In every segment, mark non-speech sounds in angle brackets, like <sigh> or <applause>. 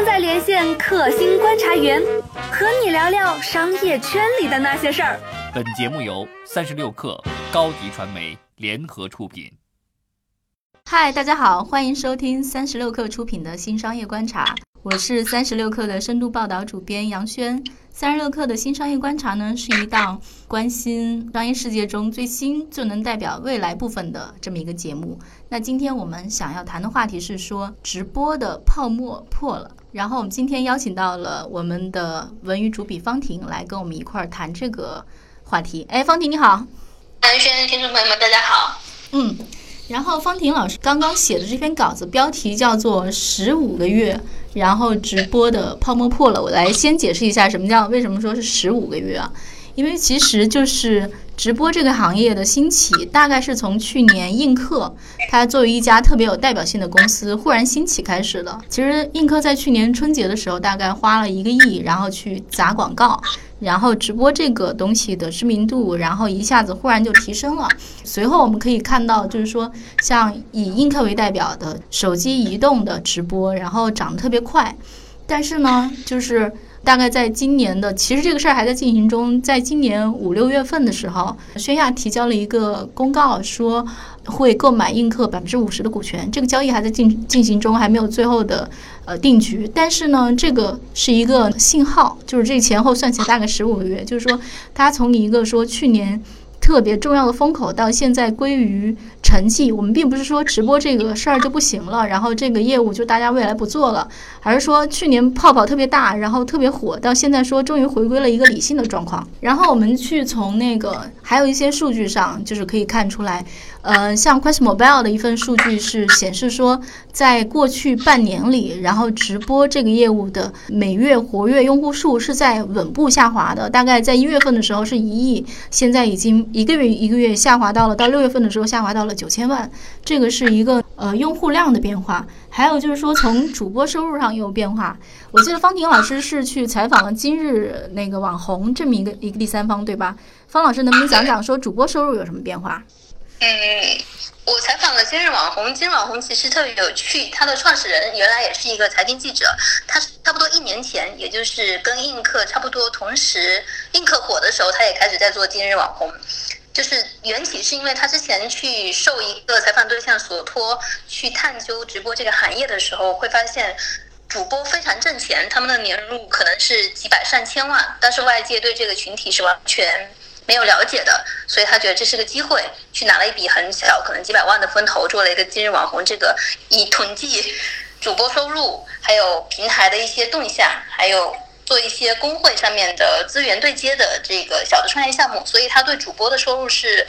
正在连线克星观察员，和你聊聊商业圈里的那些事儿。本节目由三十六氪高迪传媒联合出品。嗨，大家好，欢迎收听三十六氪出品的新商业观察，我是三十六氪的深度报道主编杨轩。三十六氪的新商业观察呢，是一档关心商业世界中最新、最能代表未来部分的这么一个节目。那今天我们想要谈的话题是说，直播的泡沫破了。然后我们今天邀请到了我们的文娱主笔方婷来跟我们一块儿谈这个话题。哎，方婷你好，杨轩，听众朋友们大家好。嗯。然后方婷老师刚刚写的这篇稿子标题叫做《十五个月》，然后直播的泡沫破了。我来先解释一下什么叫为什么说是十五个月啊？因为其实就是直播这个行业的兴起，大概是从去年映客它作为一家特别有代表性的公司忽然兴起开始的。其实映客在去年春节的时候大概花了一个亿，然后去砸广告。然后直播这个东西的知名度，然后一下子忽然就提升了。随后我们可以看到，就是说像以映客为代表的手机移动的直播，然后涨得特别快。但是呢，就是大概在今年的，其实这个事儿还在进行中。在今年五六月份的时候，宣亚提交了一个公告，说会购买映客百分之五十的股权。这个交易还在进进行中，还没有最后的。呃，定局，但是呢，这个是一个信号，就是这前后算起来大概十五个月，就是说，它从一个说去年特别重要的风口到现在归于沉寂。我们并不是说直播这个事儿就不行了，然后这个业务就大家未来不做了，而是说去年泡泡特别大，然后特别火，到现在说终于回归了一个理性的状况。然后我们去从那个还有一些数据上，就是可以看出来。呃，像 QuestMobile 的一份数据是显示说，在过去半年里，然后直播这个业务的每月活跃用户数是在稳步下滑的。大概在一月份的时候是一亿，现在已经一个月一个月下滑到了，到六月份的时候下滑到了九千万。这个是一个呃用户量的变化。还有就是说，从主播收入上也有变化。我记得方婷老师是去采访了今日那个网红这么一个一个第三方，对吧？方老师能不能讲讲说主播收入有什么变化？嗯，我采访了今日网红，今日网红其实特别有趣，他的创始人原来也是一个财经记者，他差不多一年前，也就是跟映客差不多同时，映客火的时候，他也开始在做今日网红，就是缘起是因为他之前去受一个采访对象所托，去探究直播这个行业的时候，会发现主播非常挣钱，他们的年入可能是几百上千万，但是外界对这个群体是完全。没有了解的，所以他觉得这是个机会，去拿了一笔很小，可能几百万的风投，做了一个今日网红。这个以统计主播收入，还有平台的一些动向，还有做一些工会上面的资源对接的这个小的创业项目，所以他对主播的收入是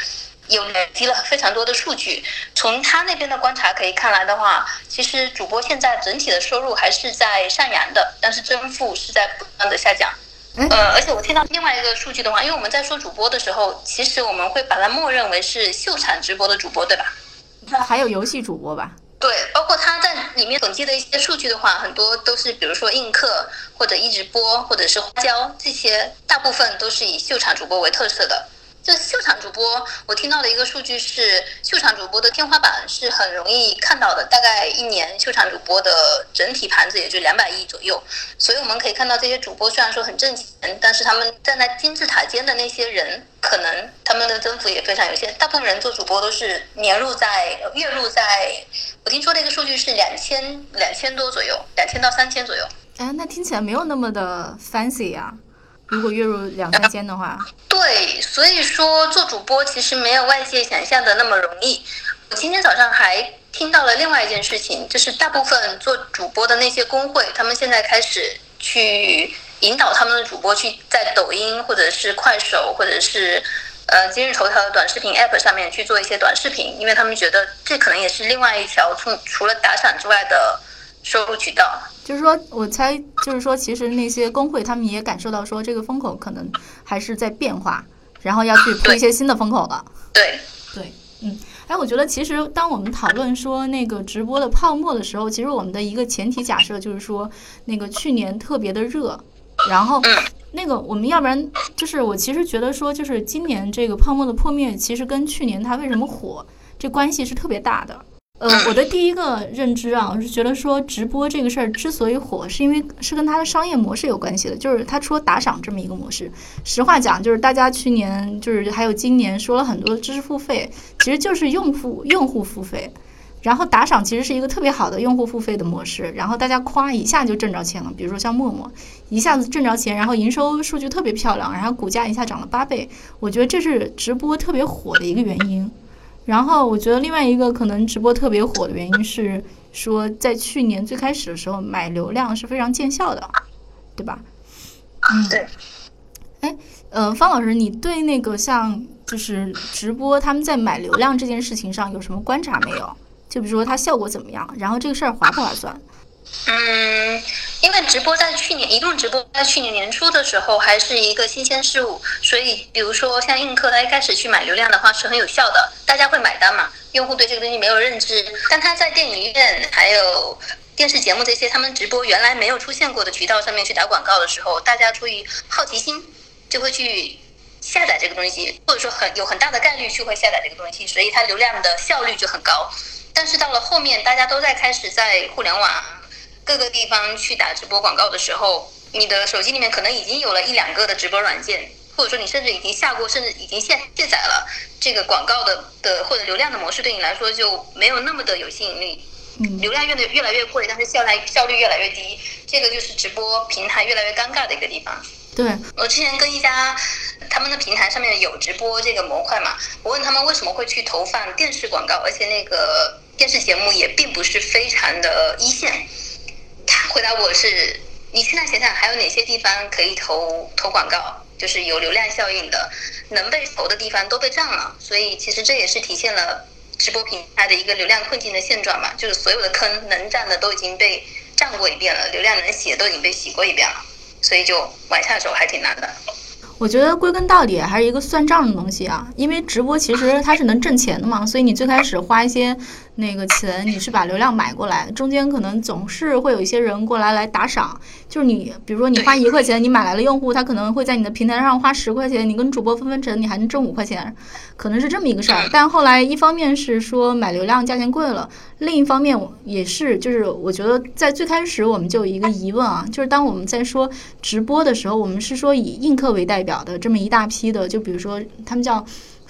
有累积了非常多的数据。从他那边的观察可以看来的话，其实主播现在整体的收入还是在上扬的，但是增幅是在不断的下降。呃，而且我听到另外一个数据的话，因为我们在说主播的时候，其实我们会把它默认为是秀场直播的主播，对吧？还有游戏主播吧？对，包括他在里面统计的一些数据的话，很多都是比如说映客或者一直播或者是花椒这些，大部分都是以秀场主播为特色的。就秀场主播，我听到的一个数据是，秀场主播的天花板是很容易看到的，大概一年秀场主播的整体盘子也就两百亿左右。所以我们可以看到，这些主播虽然说很挣钱，但是他们站在金字塔尖的那些人，可能他们的增幅也非常有限。大部分人做主播都是年入在月入在，我听说那个数据是两千两千多左右，两千到三千左右。哎，那听起来没有那么的 fancy 呀。如果月入两三千的话，对，所以说做主播其实没有外界想象的那么容易。我今天早上还听到了另外一件事情，就是大部分做主播的那些工会，他们现在开始去引导他们的主播去在抖音或者是快手或者是呃今日头条的短视频 app 上面去做一些短视频，因为他们觉得这可能也是另外一条从除了打赏之外的收入渠道。就是说，我猜，就是说，其实那些工会他们也感受到说，这个风口可能还是在变化，然后要去铺一些新的风口了。对对，嗯，哎，我觉得其实当我们讨论说那个直播的泡沫的时候，其实我们的一个前提假设就是说，那个去年特别的热，然后那个我们要不然就是我其实觉得说，就是今年这个泡沫的破灭，其实跟去年它为什么火这关系是特别大的。呃，我的第一个认知啊，我是觉得说直播这个事儿之所以火，是因为是跟它的商业模式有关系的，就是它除了打赏这么一个模式，实话讲，就是大家去年就是还有今年说了很多知识付费，其实就是用户用户付费，然后打赏其实是一个特别好的用户付费的模式，然后大家夸一下就挣着钱了，比如说像陌陌，一下子挣着钱，然后营收数据特别漂亮，然后股价一下涨了八倍，我觉得这是直播特别火的一个原因。然后我觉得另外一个可能直播特别火的原因是说，在去年最开始的时候买流量是非常见效的，对吧？嗯，对。哎，呃，方老师，你对那个像就是直播他们在买流量这件事情上有什么观察没有？就比如说它效果怎么样，然后这个事儿划不划算？嗯，因为直播在去年移动直播在去年年初的时候还是一个新鲜事物，所以比如说像映客，它一开始去买流量的话是很有效的，大家会买单嘛。用户对这个东西没有认知，但他在电影院还有电视节目这些他们直播原来没有出现过的渠道上面去打广告的时候，大家出于好奇心就会去下载这个东西，或者说很有很大的概率去会下载这个东西，所以它流量的效率就很高。但是到了后面，大家都在开始在互联网。各个地方去打直播广告的时候，你的手机里面可能已经有了一两个的直播软件，或者说你甚至已经下过，甚至已经卸卸载了这个广告的的或者流量的模式，对你来说就没有那么的有吸引力。流量越来越来越贵，但是效来效率越来越低，这个就是直播平台越来越尴尬的一个地方。对我之前跟一家他们的平台上面有直播这个模块嘛，我问他们为什么会去投放电视广告，而且那个电视节目也并不是非常的一线。回答我是，你现在想想还有哪些地方可以投投广告，就是有流量效应的，能被投的地方都被占了，所以其实这也是体现了直播平台的一个流量困境的现状吧，就是所有的坑能占的都已经被占过一遍了，流量能洗的都已经被洗过一遍了，所以就往下走还挺难的。我觉得归根到底还是一个算账的东西啊，因为直播其实它是能挣钱的嘛，所以你最开始花一些。那个钱你是把流量买过来，中间可能总是会有一些人过来来打赏，就是你比如说你花一块钱，你买来了用户，他可能会在你的平台上花十块钱，你跟主播分分成，你还能挣五块钱，可能是这么一个事儿。但后来一方面是说买流量价钱贵了，另一方面也是就是我觉得在最开始我们就有一个疑问啊，就是当我们在说直播的时候，我们是说以映客为代表的这么一大批的，就比如说他们叫。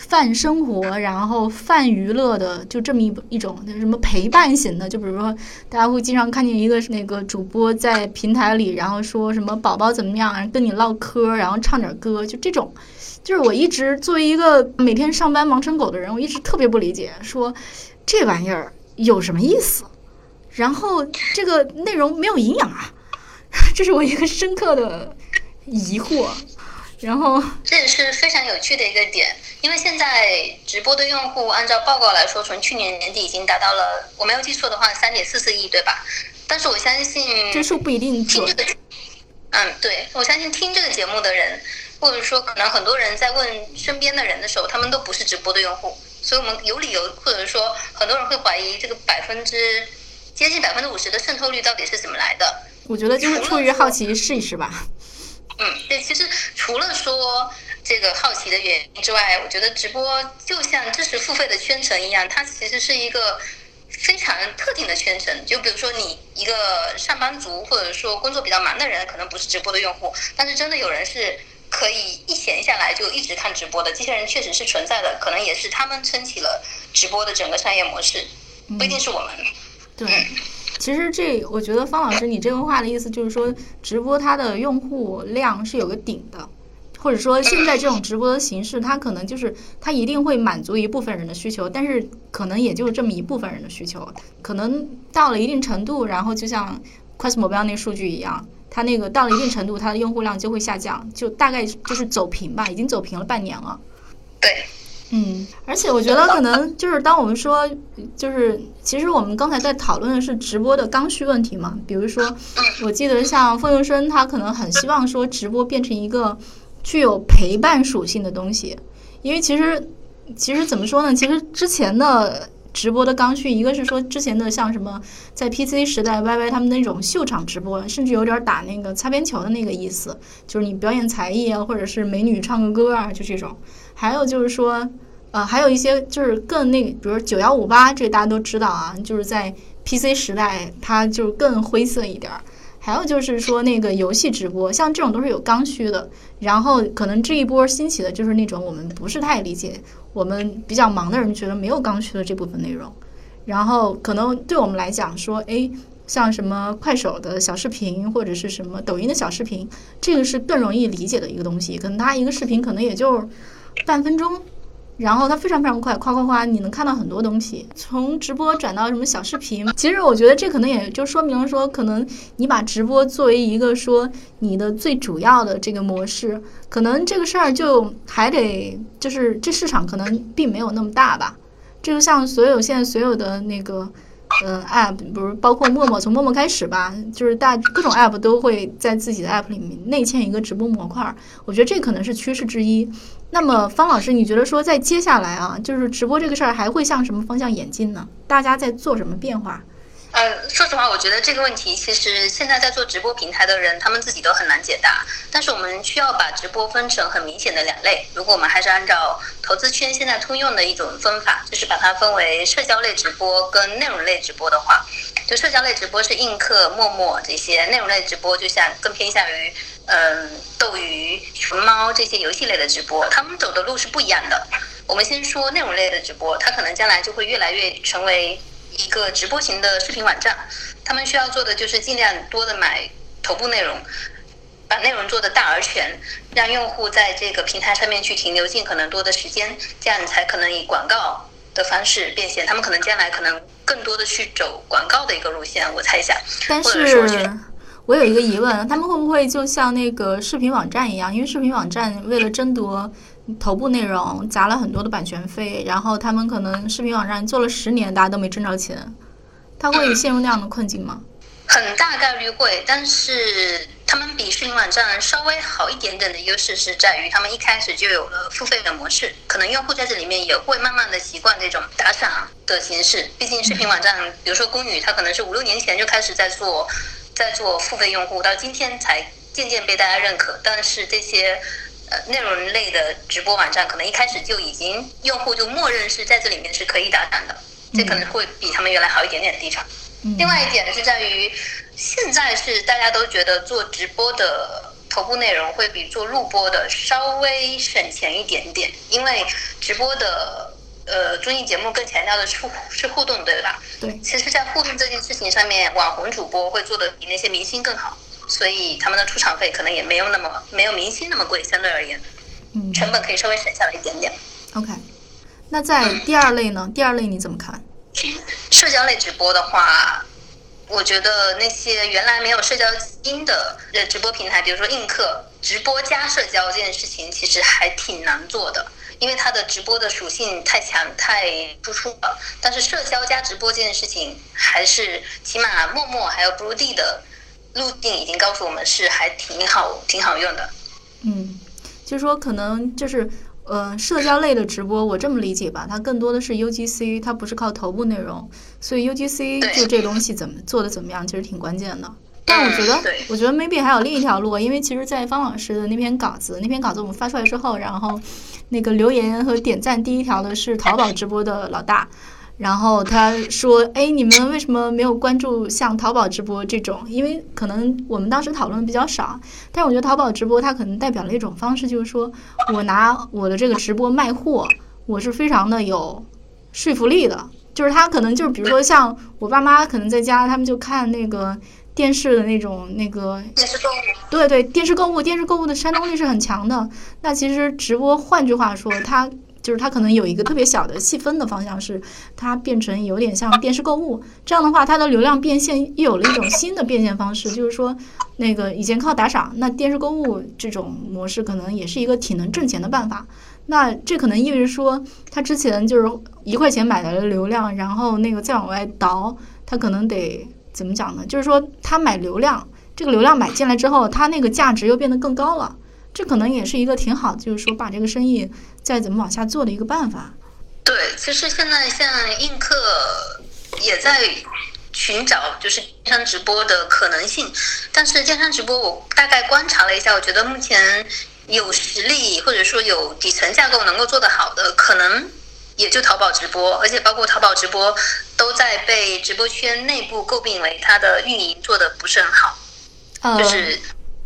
泛生活，然后泛娱乐的，就这么一一种，什么陪伴型的，就比如说，大家会经常看见一个那个主播在平台里，然后说什么宝宝怎么样，跟你唠嗑，然后唱点歌，就这种，就是我一直作为一个每天上班忙成狗的人，我一直特别不理解，说这玩意儿有什么意思，然后这个内容没有营养啊，这是我一个深刻的疑惑。然后这也是非常有趣的一个点，因为现在直播的用户按照报告来说，从去年年底已经达到了，我没有记错的话，三点四四亿，对吧？但是我相信这数不一定听这个，嗯，对，我相信听这个节目的人，或者说可能很多人在问身边的人的时候，他们都不是直播的用户，所以我们有理由，或者说很多人会怀疑这个百分之接近百分之五十的渗透率到底是怎么来的？我觉得就是出于好奇试一试吧。嗯，对，其实除了说这个好奇的原因之外，我觉得直播就像知识付费的圈层一样，它其实是一个非常特定的圈层。就比如说你一个上班族，或者说工作比较忙的人，可能不是直播的用户，但是真的有人是可以一闲下来就一直看直播的，这些人确实是存在的，可能也是他们撑起了直播的整个商业模式，不一定是我们。对。其实这，我觉得方老师你这个话的意思就是说，直播它的用户量是有个顶的，或者说现在这种直播的形式，它可能就是它一定会满足一部分人的需求，但是可能也就是这么一部分人的需求，可能到了一定程度，然后就像快速目标那数据一样，它那个到了一定程度，它的用户量就会下降，就大概就是走平吧，已经走平了半年了。对。嗯，而且我觉得可能就是当我们说，就是其实我们刚才在讨论的是直播的刚需问题嘛。比如说，我记得像凤佑生，他可能很希望说直播变成一个具有陪伴属性的东西，因为其实其实怎么说呢？其实之前的直播的刚需，一个是说之前的像什么在 PC 时代 YY 他们那种秀场直播，甚至有点打那个擦边球的那个意思，就是你表演才艺啊，或者是美女唱个歌啊，就这种。还有就是说，呃，还有一些就是更那，比如九幺五八，这大家都知道啊，就是在 PC 时代，它就更灰色一点儿。还有就是说那个游戏直播，像这种都是有刚需的。然后可能这一波兴起的就是那种我们不是太理解，我们比较忙的人觉得没有刚需的这部分内容。然后可能对我们来讲说，哎，像什么快手的小视频或者是什么抖音的小视频，这个是更容易理解的一个东西。可能它一个视频可能也就半分钟。然后它非常非常快，夸夸夸，你能看到很多东西。从直播转到什么小视频，其实我觉得这可能也就说明说，可能你把直播作为一个说你的最主要的这个模式，可能这个事儿就还得就是这市场可能并没有那么大吧。这个像所有现在所有的那个。嗯，app 比如包括陌陌，从陌陌开始吧，就是大各种 app 都会在自己的 app 里面内嵌一个直播模块，我觉得这可能是趋势之一。那么方老师，你觉得说在接下来啊，就是直播这个事儿还会向什么方向演进呢？大家在做什么变化？呃，说实话，我觉得这个问题其实现在在做直播平台的人，他们自己都很难解答。但是我们需要把直播分成很明显的两类。如果我们还是按照投资圈现在通用的一种分法，就是把它分为社交类直播跟内容类直播的话，就社交类直播是映客、陌陌这些，内容类直播就像更偏向于嗯斗鱼、熊猫这些游戏类的直播，他们走的路是不一样的。我们先说内容类的直播，它可能将来就会越来越成为。一个直播型的视频网站，他们需要做的就是尽量多的买头部内容，把内容做的大而全，让用户在这个平台上面去停留尽可能多的时间，这样才可能以广告的方式变现。他们可能将来可能更多的去走广告的一个路线，我猜想。但是，我有一个疑问，他们会不会就像那个视频网站一样？因为视频网站为了争夺。头部内容砸了很多的版权费，然后他们可能视频网站做了十年，大家都没挣着钱，他会陷入那样的困境吗？很大概率会，但是他们比视频网站稍微好一点点的优势是在于，他们一开始就有了付费的模式，可能用户在这里面也会慢慢的习惯这种打赏的形式。毕竟视频网站，比如说公宇，它可能是五六年前就开始在做，在做付费用户，到今天才渐渐被大家认可。但是这些。呃，内容类的直播网站可能一开始就已经用户就默认是在这里面是可以打赏的，这可能会比他们原来好一点点的地方。另外一点是在于，现在是大家都觉得做直播的头部内容会比做录播的稍微省钱一点点，因为直播的呃综艺节目更强调的是是互动，对吧？对。其实，在互动这件事情上面，网红主播会做的比那些明星更好。所以他们的出场费可能也没有那么没有明星那么贵，相对而言，嗯，成本可以稍微省下来一点点。OK，那在第二类呢？第二类你怎么看？<laughs> 社交类直播的话，我觉得那些原来没有社交基因的直播平台，比如说映客，直播加社交这件事情其实还挺难做的，因为它的直播的属性太强太突出了。但是社交加直播这件事情，还是起码陌陌还有 Blue 的。路径已经告诉我们是还挺好、挺好用的。嗯，就是说可能就是，呃，社交类的直播，我这么理解吧，它更多的是 UGC，它不是靠头部内容，所以 UGC 就这东西怎么做的怎么样，其实挺关键的。但我觉得，我觉得 maybe 还有另一条路，因为其实，在方老师的那篇稿子，那篇稿子我们发出来之后，然后那个留言和点赞第一条的是淘宝直播的老大。然后他说：“哎，你们为什么没有关注像淘宝直播这种？因为可能我们当时讨论的比较少。但是我觉得淘宝直播它可能代表了一种方式，就是说我拿我的这个直播卖货，我是非常的有说服力的。就是他可能就是比如说像我爸妈可能在家，他们就看那个电视的那种那个电视购物，对对，电视购物，电视购物的煽动力是很强的。那其实直播，换句话说，它。”就是它可能有一个特别小的细分的方向，是它变成有点像电视购物，这样的话，它的流量变现又有了一种新的变现方式，就是说，那个以前靠打赏，那电视购物这种模式可能也是一个挺能挣钱的办法。那这可能意味着说，他之前就是一块钱买来的流量，然后那个再往外倒，他可能得怎么讲呢？就是说，他买流量，这个流量买进来之后，他那个价值又变得更高了。这可能也是一个挺好，就是说把这个生意再怎么往下做的一个办法。对，其实现在像映客也在寻找就是电商直播的可能性，但是电商直播我大概观察了一下，我觉得目前有实力或者说有底层架构能够做得好的，可能也就淘宝直播，而且包括淘宝直播都在被直播圈内部诟病为它的运营做的不是很好，呃，就是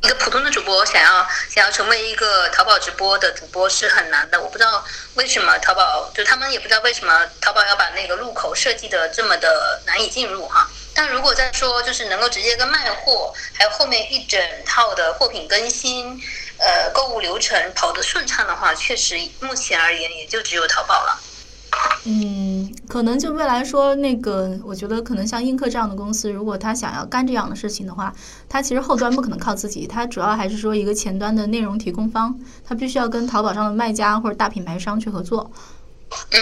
一个普通的主播想要想要成为一个淘宝直播的主播是很难的。我不知道为什么淘宝就他们也不知道为什么淘宝要把那个入口设计的这么的难以进入哈。但如果再说就是能够直接跟卖货，还有后面一整套的货品更新，呃，购物流程跑得顺畅的话，确实目前而言也就只有淘宝了。嗯，可能就未来说那个，我觉得可能像映客这样的公司，如果他想要干这样的事情的话，他其实后端不可能靠自己，他主要还是说一个前端的内容提供方，他必须要跟淘宝上的卖家或者大品牌商去合作。嗯，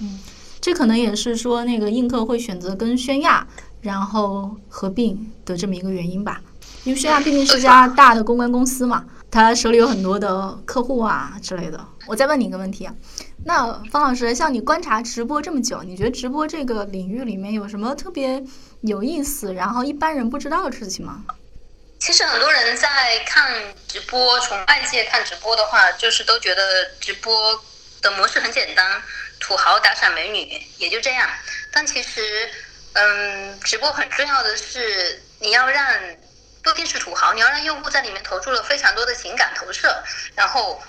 嗯这可能也是说那个映客会选择跟宣亚然后合并的这么一个原因吧，因为宣亚毕竟是家大的公关公司嘛，他手里有很多的客户啊之类的。我再问你一个问题啊，那方老师，像你观察直播这么久，你觉得直播这个领域里面有什么特别有意思，然后一般人不知道的事情吗？其实很多人在看直播，从外界看直播的话，就是都觉得直播的模式很简单，土豪打赏美女也就这样。但其实，嗯，直播很重要的是你要让不一定是土豪，你要让用户在里面投注了非常多的情感投射，然后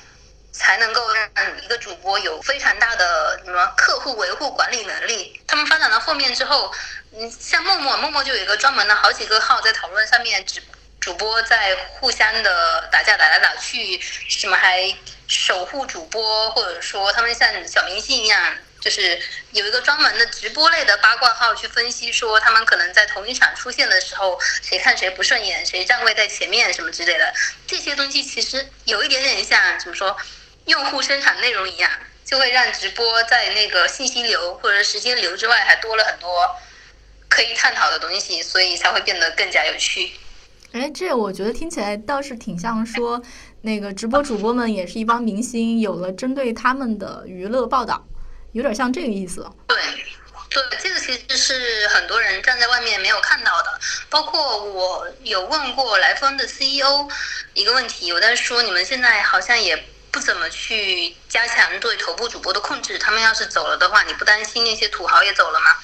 才能够让一个主播有非常大的什么客户维护管理能力。他们发展到后面之后，嗯，像陌陌，陌陌就有一个专门的好几个号在讨论上面主主播在互相的打架打来打去，什么还守护主播，或者说他们像小明星一样，就是有一个专门的直播类的八卦号去分析，说他们可能在同一场出现的时候，谁看谁不顺眼，谁站位在前面什么之类的。这些东西其实有一点点像怎么说，用户生产内容一样，就会让直播在那个信息流或者时间流之外，还多了很多可以探讨的东西，所以才会变得更加有趣。哎，这我觉得听起来倒是挺像说，那个直播主播们也是一帮明星，有了针对他们的娱乐报道，有点像这个意思。对，对，这个其实是很多人站在外面没有看到的。包括我有问过来风的 CEO 一个问题，我在说你们现在好像也不怎么去加强对头部主播的控制，他们要是走了的话，你不担心那些土豪也走了吗？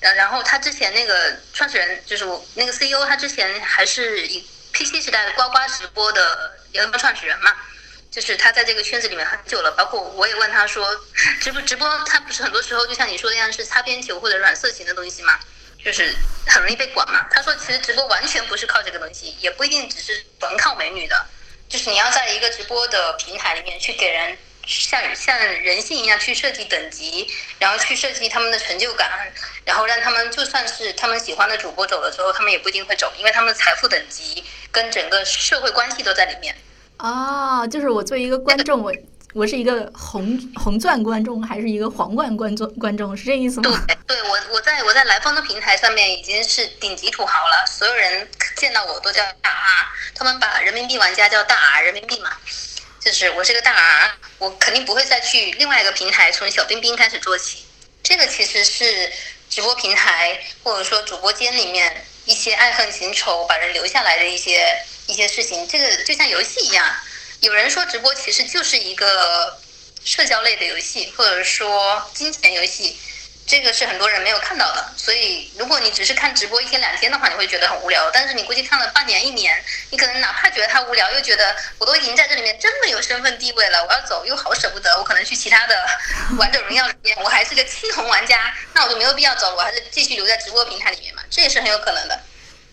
然然后他之前那个创始人就是我那个 CEO，他之前还是以 PC 时代的呱呱直播的联合创始人嘛，就是他在这个圈子里面很久了。包括我也问他说，直 <laughs> 播直播，他不是很多时候就像你说的一样是擦边球或者软色情的东西嘛，就是很容易被管嘛。他说其实直播完全不是靠这个东西，也不一定只是纯靠美女的，就是你要在一个直播的平台里面去给人。像像人性一样去设计等级，然后去设计他们的成就感，然后让他们就算是他们喜欢的主播走了之后，他们也不一定会走，因为他们的财富等级跟整个社会关系都在里面。哦，就是我作为一个观众，我我是一个红红钻观众，还是一个皇冠观众？观众是这意思吗？对，对我我在我在来风的平台上面已经是顶级土豪了，所有人见到我都叫大 R，他们把人民币玩家叫大 R 人民币嘛。就是我是个大 R，我肯定不会再去另外一个平台从小冰冰开始做起。这个其实是直播平台或者说主播间里面一些爱恨情仇把人留下来的一些一些事情。这个就像游戏一样，有人说直播其实就是一个社交类的游戏，或者说金钱游戏。这个是很多人没有看到的，所以如果你只是看直播一天两天的话，你会觉得很无聊。但是你估计看了半年一年，你可能哪怕觉得它无聊，又觉得我都已经在这里面这么有身份地位了，我要走又好舍不得，我可能去其他的 <laughs> 王者荣耀里面，我还是个青铜玩家，那我就没有必要走了，我还是继续留在直播平台里面嘛，这也是很有可能的。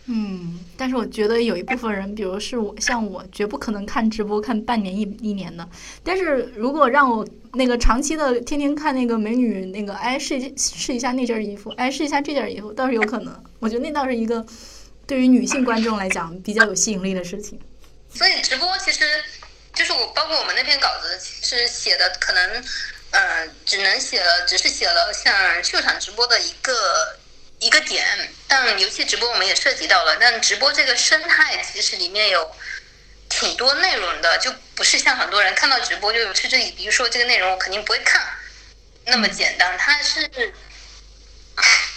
嗯，但是我觉得有一部分人，比如是我，像我，绝不可能看直播看半年一一年的。但是如果让我那个长期的天天看那个美女那个，哎试试一下那件衣服，哎试一下这件衣服，倒是有可能。我觉得那倒是一个对于女性观众来讲比较有吸引力的事情。所以直播其实就是我，包括我们那篇稿子，其实写的可能，嗯，只能写了，只是写了像秀场直播的一个。一个点，但游戏直播我们也涉及到了，但直播这个生态其实里面有挺多内容的，就不是像很多人看到直播就嗤之以鼻，说这个内容我肯定不会看，那么简单。它是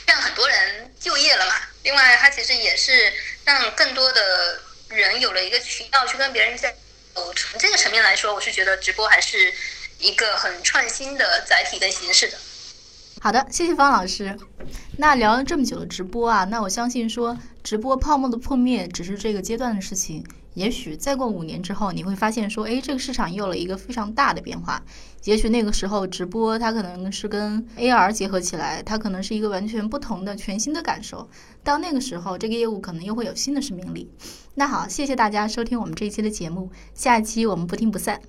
让很多人就业了嘛，另外它其实也是让更多的人有了一个渠道去跟别人交流。从这个层面来说，我是觉得直播还是一个很创新的载体跟形式的。好的，谢谢方老师。那聊了这么久的直播啊，那我相信说直播泡沫的破灭只是这个阶段的事情。也许再过五年之后，你会发现说，哎，这个市场又有了一个非常大的变化。也许那个时候直播它可能是跟 AR 结合起来，它可能是一个完全不同的全新的感受。到那个时候，这个业务可能又会有新的生命力。那好，谢谢大家收听我们这一期的节目，下一期我们不听不散。